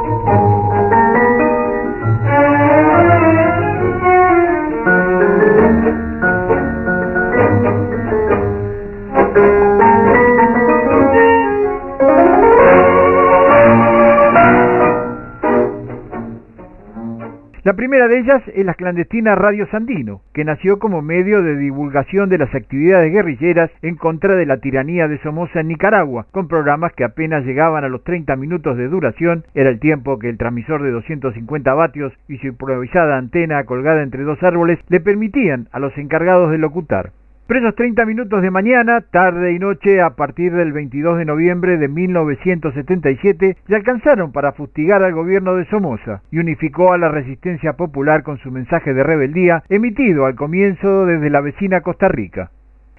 Primera de ellas es la clandestina Radio Sandino, que nació como medio de divulgación de las actividades guerrilleras en contra de la tiranía de Somoza en Nicaragua, con programas que apenas llegaban a los 30 minutos de duración, era el tiempo que el transmisor de 250 vatios y su improvisada antena colgada entre dos árboles le permitían a los encargados de locutar. Pero esos 30 minutos de mañana, tarde y noche a partir del 22 de noviembre de 1977 le alcanzaron para fustigar al gobierno de Somoza y unificó a la resistencia popular con su mensaje de rebeldía emitido al comienzo desde la vecina Costa Rica.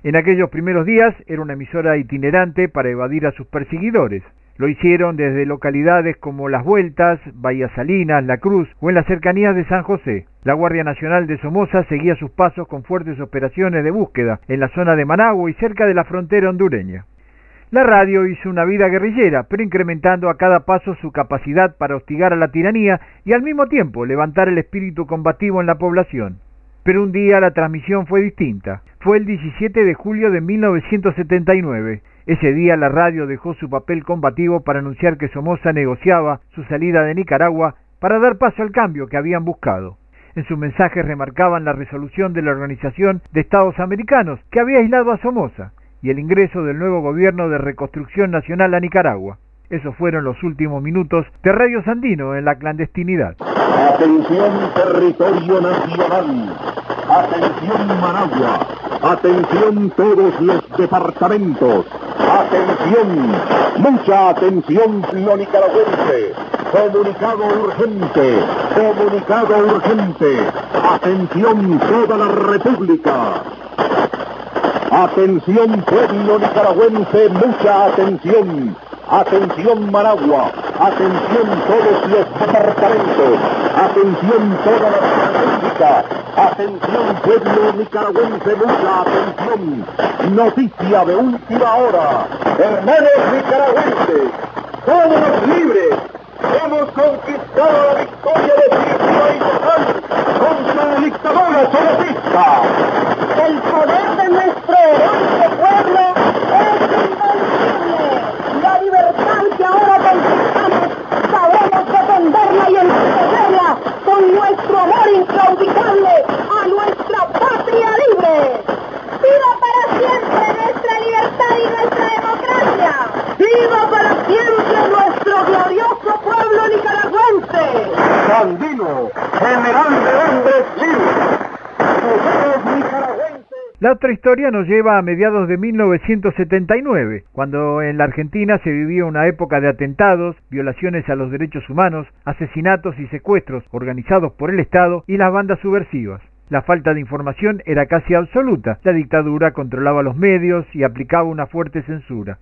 En aquellos primeros días era una emisora itinerante para evadir a sus perseguidores. Lo hicieron desde localidades como Las Vueltas, Bahía Salinas, La Cruz o en las cercanías de San José. La Guardia Nacional de Somoza seguía sus pasos con fuertes operaciones de búsqueda en la zona de Managua y cerca de la frontera hondureña. La radio hizo una vida guerrillera, pero incrementando a cada paso su capacidad para hostigar a la tiranía y al mismo tiempo levantar el espíritu combativo en la población. Pero un día la transmisión fue distinta. Fue el 17 de julio de 1979. Ese día la radio dejó su papel combativo para anunciar que Somoza negociaba su salida de Nicaragua para dar paso al cambio que habían buscado. En sus mensajes remarcaban la resolución de la Organización de Estados Americanos que había aislado a Somoza y el ingreso del nuevo gobierno de reconstrucción nacional a Nicaragua. Esos fueron los últimos minutos de Radio Sandino en la clandestinidad. Atención territorio nacional. Atención Managua. Atención todos los departamentos. Atención. Mucha atención lo nicaragüense. Comunicado urgente. Comunicado urgente. Atención toda la República. Atención pueblo nicaragüense, mucha atención. Atención Managua, atención todos los departamentos, atención toda la República, atención pueblo nicaragüense, mucha atención. Noticia de última hora. Hermanos nicaragüenses, somos libres, hemos conquistado la victoria definitiva y total contra la dictadura soviética. El poder de nuestro heroico pueblo es invencible. Libertad que ahora conquistamos, sabremos defenderla y entenderla con nuestro amor inclaudicable a nuestra patria libre. ¡Viva para siempre nuestra libertad y nuestra democracia! ¡Viva para siempre nuestro glorioso pueblo nicaragüense! Sandino, general de hombres libres. Nicaragüenses. La otra historia nos lleva a mediados de 1979, cuando en la Argentina se vivía una época de atentados, violaciones a los derechos humanos, asesinatos y secuestros organizados por el Estado y las bandas subversivas. La falta de información era casi absoluta. La dictadura controlaba los medios y aplicaba una fuerte censura.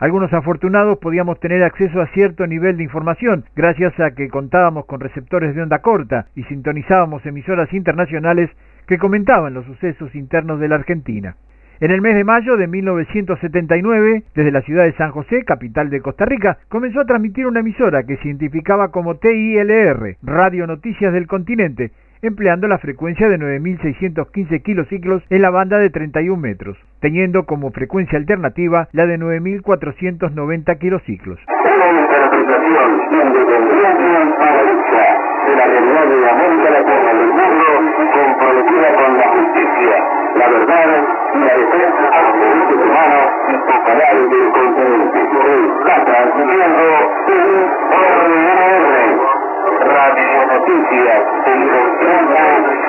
Algunos afortunados podíamos tener acceso a cierto nivel de información gracias a que contábamos con receptores de onda corta y sintonizábamos emisoras internacionales que comentaban los sucesos internos de la Argentina. En el mes de mayo de 1979, desde la ciudad de San José, capital de Costa Rica, comenzó a transmitir una emisora que se identificaba como TILR, Radio Noticias del Continente, empleando la frecuencia de 9.615 kilociclos en la banda de 31 metros, teniendo como frecuencia alternativa la de 9.490 kilociclos. Comprometida con la justicia, la verdad y la defensa de los derechos humanos y canal del continente. Está transmitiendo TIRR, Radio Noticias del Continente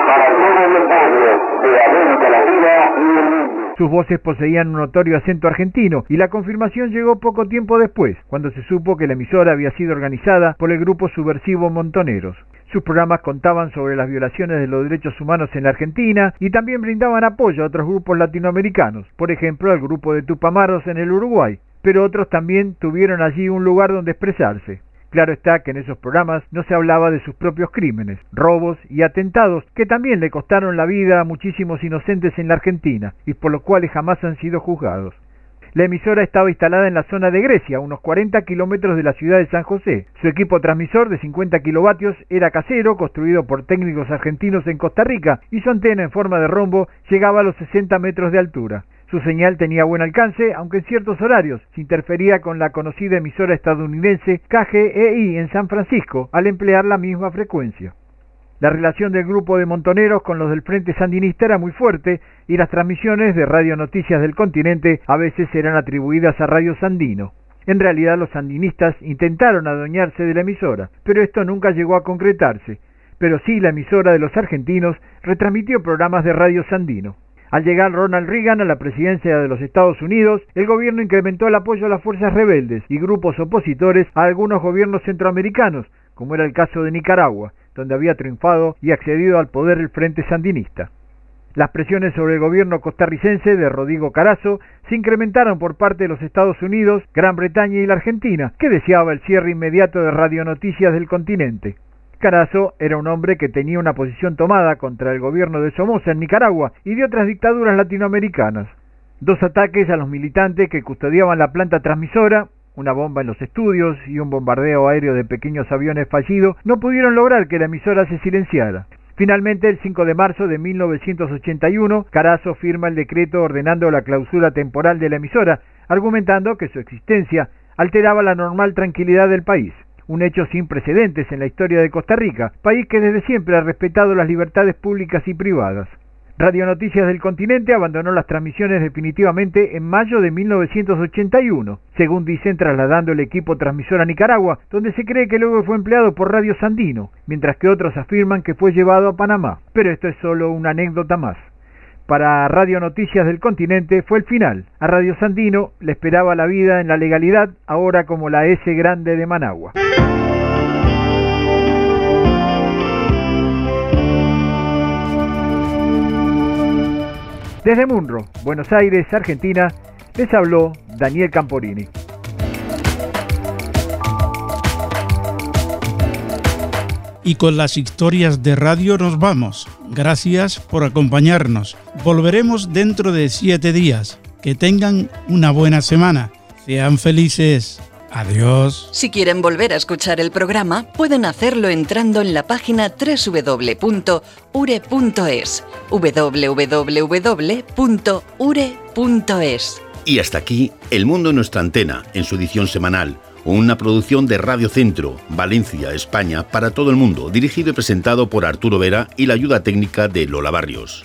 para todo el pueblo de América Latina y el mundo. Sus voces poseían un notorio acento argentino y la confirmación llegó poco tiempo después, cuando se supo que la emisora había sido organizada por el grupo subversivo Montoneros. Sus programas contaban sobre las violaciones de los derechos humanos en la Argentina y también brindaban apoyo a otros grupos latinoamericanos, por ejemplo al grupo de Tupamaros en el Uruguay, pero otros también tuvieron allí un lugar donde expresarse. Claro está que en esos programas no se hablaba de sus propios crímenes, robos y atentados que también le costaron la vida a muchísimos inocentes en la Argentina y por los cuales jamás han sido juzgados. La emisora estaba instalada en la zona de Grecia, unos 40 kilómetros de la ciudad de San José. Su equipo transmisor de 50 kilovatios era casero, construido por técnicos argentinos en Costa Rica, y su antena en forma de rombo llegaba a los 60 metros de altura. Su señal tenía buen alcance, aunque en ciertos horarios se interfería con la conocida emisora estadounidense KGEI en San Francisco al emplear la misma frecuencia. La relación del grupo de montoneros con los del Frente Sandinista era muy fuerte y las transmisiones de Radio Noticias del Continente a veces eran atribuidas a Radio Sandino. En realidad los sandinistas intentaron adueñarse de la emisora, pero esto nunca llegó a concretarse. Pero sí la emisora de los argentinos retransmitió programas de Radio Sandino. Al llegar Ronald Reagan a la presidencia de los Estados Unidos, el gobierno incrementó el apoyo a las fuerzas rebeldes y grupos opositores a algunos gobiernos centroamericanos, como era el caso de Nicaragua, donde había triunfado y accedido al poder el Frente Sandinista. Las presiones sobre el gobierno costarricense de Rodrigo Carazo se incrementaron por parte de los Estados Unidos, Gran Bretaña y la Argentina, que deseaba el cierre inmediato de radionoticias del continente. Carazo era un hombre que tenía una posición tomada contra el gobierno de Somoza en Nicaragua y de otras dictaduras latinoamericanas. Dos ataques a los militantes que custodiaban la planta transmisora, una bomba en los estudios y un bombardeo aéreo de pequeños aviones fallido no pudieron lograr que la emisora se silenciara. Finalmente, el 5 de marzo de 1981, Carazo firma el decreto ordenando la clausura temporal de la emisora, argumentando que su existencia alteraba la normal tranquilidad del país. Un hecho sin precedentes en la historia de Costa Rica, país que desde siempre ha respetado las libertades públicas y privadas. Radio Noticias del Continente abandonó las transmisiones definitivamente en mayo de 1981, según dicen trasladando el equipo transmisor a Nicaragua, donde se cree que luego fue empleado por Radio Sandino, mientras que otros afirman que fue llevado a Panamá. Pero esto es solo una anécdota más. Para Radio Noticias del Continente fue el final. A Radio Sandino le esperaba la vida en la legalidad, ahora como la S grande de Managua. Desde Munro, Buenos Aires, Argentina, les habló Daniel Camporini. Y con las historias de radio nos vamos. Gracias por acompañarnos. Volveremos dentro de siete días. Que tengan una buena semana. Sean felices. Adiós. Si quieren volver a escuchar el programa, pueden hacerlo entrando en la página www.ure.es. www.ure.es. Y hasta aquí, El Mundo en nuestra antena, en su edición semanal. Una producción de Radio Centro, Valencia, España, para todo el mundo, dirigido y presentado por Arturo Vera y la ayuda técnica de Lola Barrios.